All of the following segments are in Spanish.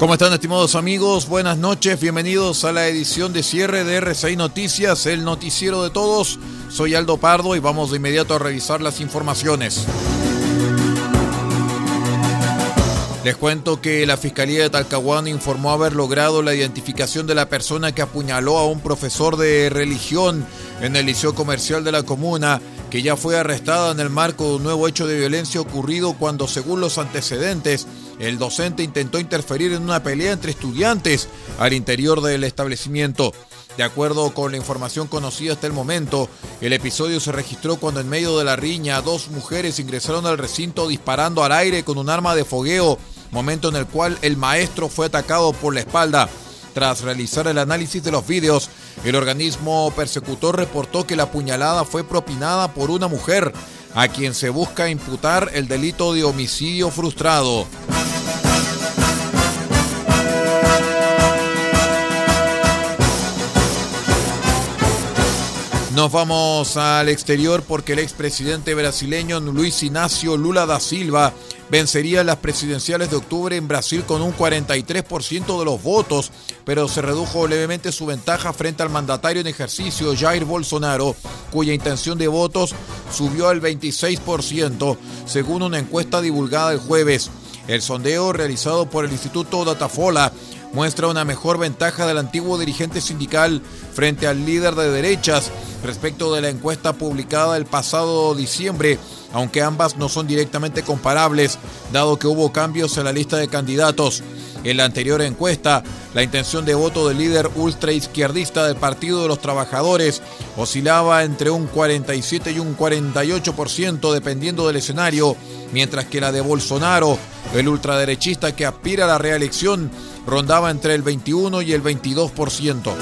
¿Cómo están estimados amigos? Buenas noches, bienvenidos a la edición de cierre de RCI Noticias, el noticiero de todos. Soy Aldo Pardo y vamos de inmediato a revisar las informaciones. Les cuento que la Fiscalía de Talcahuano informó haber logrado la identificación de la persona que apuñaló a un profesor de religión en el liceo comercial de la comuna, que ya fue arrestada en el marco de un nuevo hecho de violencia ocurrido cuando, según los antecedentes, el docente intentó interferir en una pelea entre estudiantes al interior del establecimiento. De acuerdo con la información conocida hasta el momento, el episodio se registró cuando en medio de la riña dos mujeres ingresaron al recinto disparando al aire con un arma de fogueo, momento en el cual el maestro fue atacado por la espalda. Tras realizar el análisis de los vídeos, el organismo persecutor reportó que la puñalada fue propinada por una mujer, a quien se busca imputar el delito de homicidio frustrado. Nos vamos al exterior porque el expresidente brasileño Luis Ignacio Lula da Silva vencería las presidenciales de octubre en Brasil con un 43% de los votos, pero se redujo levemente su ventaja frente al mandatario en ejercicio Jair Bolsonaro, cuya intención de votos subió al 26%, según una encuesta divulgada el jueves. El sondeo realizado por el Instituto Datafola muestra una mejor ventaja del antiguo dirigente sindical frente al líder de derechas respecto de la encuesta publicada el pasado diciembre, aunque ambas no son directamente comparables, dado que hubo cambios en la lista de candidatos. En la anterior encuesta, la intención de voto del líder ultraizquierdista del Partido de los Trabajadores oscilaba entre un 47 y un 48% dependiendo del escenario, mientras que la de Bolsonaro, el ultraderechista que aspira a la reelección, rondaba entre el 21 y el 22%.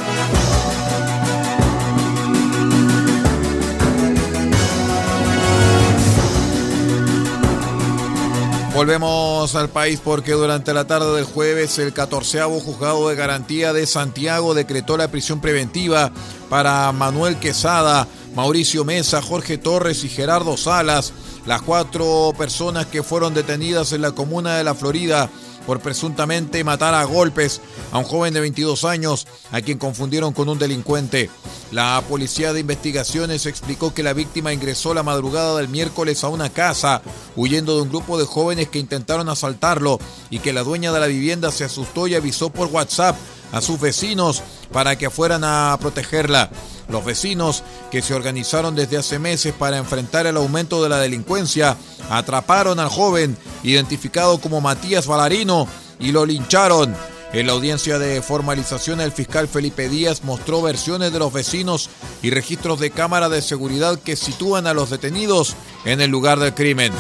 Volvemos al país porque durante la tarde del jueves el 14 juzgado de garantía de Santiago decretó la prisión preventiva para Manuel Quesada, Mauricio Mesa, Jorge Torres y Gerardo Salas, las cuatro personas que fueron detenidas en la comuna de La Florida por presuntamente matar a golpes a un joven de 22 años a quien confundieron con un delincuente. La policía de investigaciones explicó que la víctima ingresó la madrugada del miércoles a una casa huyendo de un grupo de jóvenes que intentaron asaltarlo y que la dueña de la vivienda se asustó y avisó por WhatsApp a sus vecinos para que fueran a protegerla. Los vecinos, que se organizaron desde hace meses para enfrentar el aumento de la delincuencia, atraparon al joven, identificado como Matías Valarino, y lo lincharon. En la audiencia de formalización, el fiscal Felipe Díaz mostró versiones de los vecinos y registros de cámara de seguridad que sitúan a los detenidos en el lugar del crimen.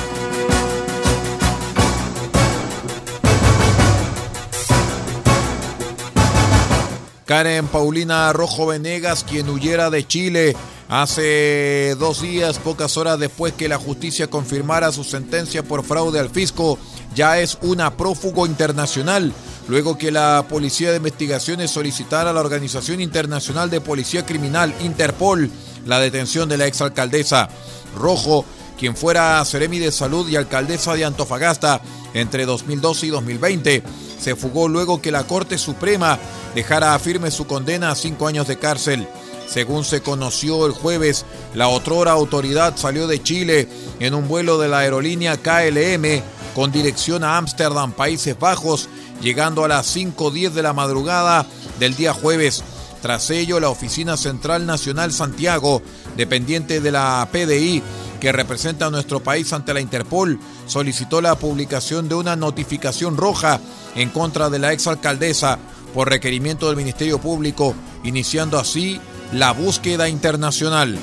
Karen Paulina Rojo Venegas, quien huyera de Chile hace dos días, pocas horas después que la justicia confirmara su sentencia por fraude al fisco, ya es una prófugo internacional, luego que la Policía de Investigaciones solicitara a la Organización Internacional de Policía Criminal, Interpol, la detención de la exalcaldesa Rojo, quien fuera Seremi de Salud y alcaldesa de Antofagasta entre 2012 y 2020 se fugó luego que la Corte Suprema dejara firme su condena a cinco años de cárcel. Según se conoció el jueves, la otrora autoridad salió de Chile en un vuelo de la aerolínea KLM con dirección a Ámsterdam, Países Bajos, llegando a las 5.10 de la madrugada del día jueves. Tras ello, la Oficina Central Nacional Santiago, dependiente de la PDI, que representa a nuestro país ante la Interpol, solicitó la publicación de una notificación roja en contra de la exalcaldesa por requerimiento del Ministerio Público, iniciando así la búsqueda internacional.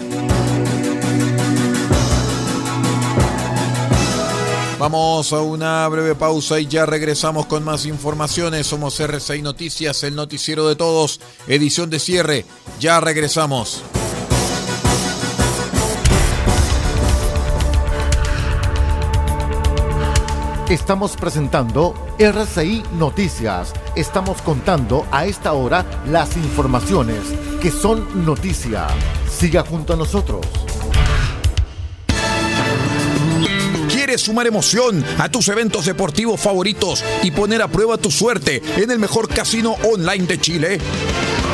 Vamos a una breve pausa y ya regresamos con más informaciones. Somos RCI Noticias, el noticiero de todos, edición de cierre. Ya regresamos. Estamos presentando RCI Noticias. Estamos contando a esta hora las informaciones que son noticia. Siga junto a nosotros. ¿Quieres sumar emoción a tus eventos deportivos favoritos y poner a prueba tu suerte en el mejor casino online de Chile?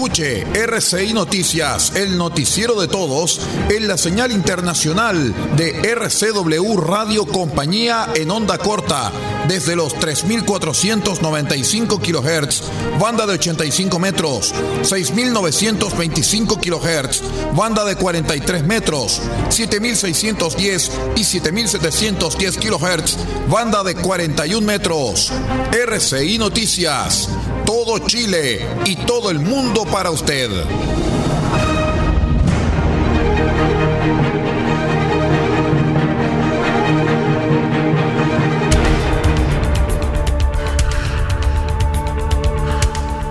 Escuche RCI Noticias, el noticiero de todos, en la señal internacional de RCW Radio Compañía en onda corta, desde los 3.495 kHz, banda de 85 metros, 6.925 kHz, banda de 43 metros, 7.610 y 7.710 kHz, banda de 41 metros. RCI Noticias, todo Chile y todo el mundo para usted.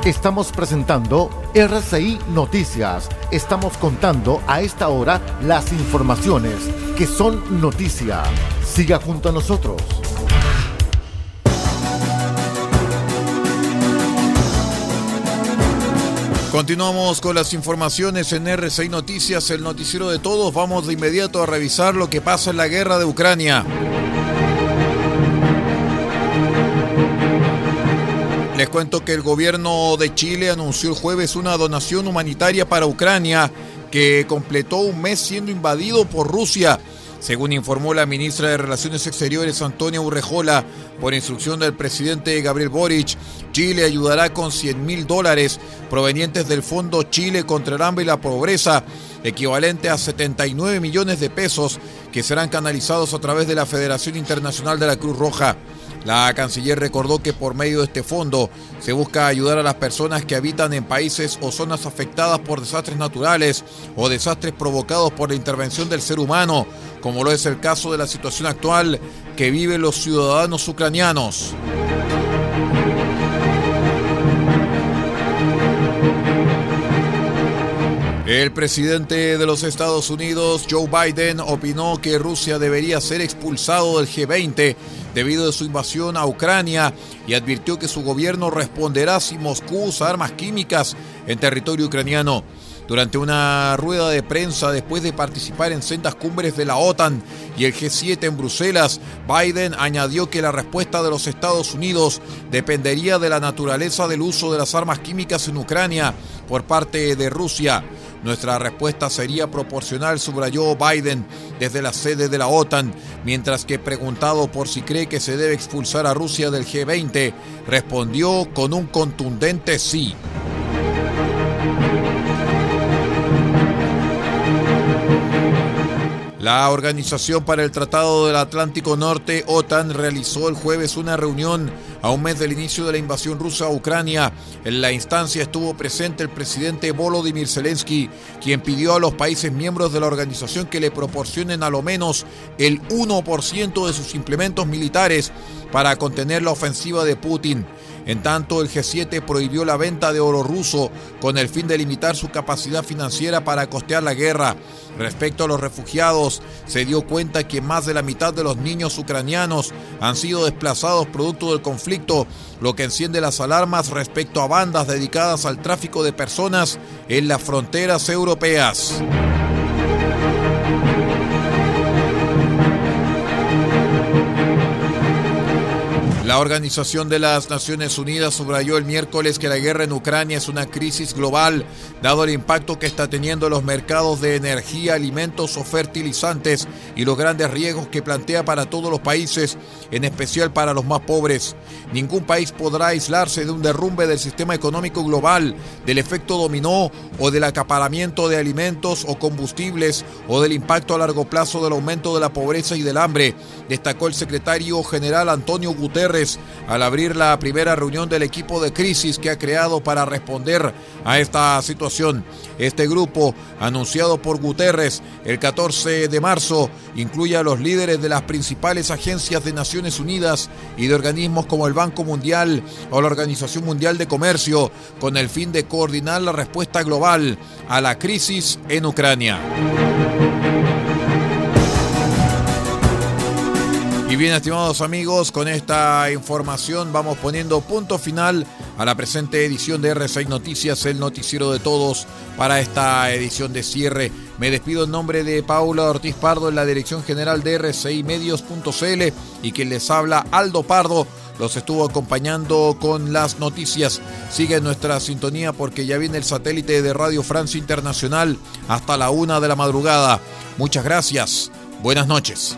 Estamos presentando RCI Noticias. Estamos contando a esta hora las informaciones que son noticia. Siga junto a nosotros. Continuamos con las informaciones en RCI Noticias, el noticiero de todos. Vamos de inmediato a revisar lo que pasa en la guerra de Ucrania. Les cuento que el gobierno de Chile anunció el jueves una donación humanitaria para Ucrania que completó un mes siendo invadido por Rusia. Según informó la ministra de Relaciones Exteriores Antonia Urrejola, por instrucción del presidente Gabriel Boric, Chile ayudará con 100 mil dólares provenientes del Fondo Chile contra el Hambre y la Pobreza, equivalente a 79 millones de pesos que serán canalizados a través de la Federación Internacional de la Cruz Roja. La canciller recordó que por medio de este fondo se busca ayudar a las personas que habitan en países o zonas afectadas por desastres naturales o desastres provocados por la intervención del ser humano, como lo es el caso de la situación actual que viven los ciudadanos ucranianos. El presidente de los Estados Unidos, Joe Biden, opinó que Rusia debería ser expulsado del G20 debido a su invasión a Ucrania y advirtió que su gobierno responderá si Moscú usa armas químicas en territorio ucraniano. Durante una rueda de prensa después de participar en sendas cumbres de la OTAN y el G7 en Bruselas, Biden añadió que la respuesta de los Estados Unidos dependería de la naturaleza del uso de las armas químicas en Ucrania por parte de Rusia. Nuestra respuesta sería proporcional, subrayó Biden desde la sede de la OTAN, mientras que preguntado por si cree que se debe expulsar a Rusia del G20, respondió con un contundente sí. La Organización para el Tratado del Atlántico Norte, OTAN, realizó el jueves una reunión a un mes del inicio de la invasión rusa a Ucrania. En la instancia estuvo presente el presidente Volodymyr Zelensky, quien pidió a los países miembros de la organización que le proporcionen a lo menos el 1% de sus implementos militares para contener la ofensiva de Putin. En tanto, el G7 prohibió la venta de oro ruso con el fin de limitar su capacidad financiera para costear la guerra. Respecto a los refugiados, se dio cuenta que más de la mitad de los niños ucranianos han sido desplazados producto del conflicto, lo que enciende las alarmas respecto a bandas dedicadas al tráfico de personas en las fronteras europeas. La Organización de las Naciones Unidas subrayó el miércoles que la guerra en Ucrania es una crisis global, dado el impacto que está teniendo los mercados de energía, alimentos o fertilizantes y los grandes riesgos que plantea para todos los países, en especial para los más pobres. Ningún país podrá aislarse de un derrumbe del sistema económico global, del efecto dominó o del acaparamiento de alimentos o combustibles o del impacto a largo plazo del aumento de la pobreza y del hambre, destacó el secretario general Antonio Guterres al abrir la primera reunión del equipo de crisis que ha creado para responder a esta situación. Este grupo, anunciado por Guterres el 14 de marzo, incluye a los líderes de las principales agencias de Naciones Unidas y de organismos como el Banco Mundial o la Organización Mundial de Comercio, con el fin de coordinar la respuesta global a la crisis en Ucrania. Bien, estimados amigos, con esta información vamos poniendo punto final a la presente edición de R6 Noticias, el noticiero de todos para esta edición de cierre. Me despido en nombre de Paula Ortiz Pardo en la dirección general de R6 Medios.cl y quien les habla Aldo Pardo. Los estuvo acompañando con las noticias. Sigue nuestra sintonía porque ya viene el satélite de Radio Francia Internacional hasta la una de la madrugada. Muchas gracias. Buenas noches.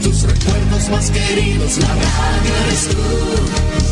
Tus recuerdos más queridos, la radio eres tú.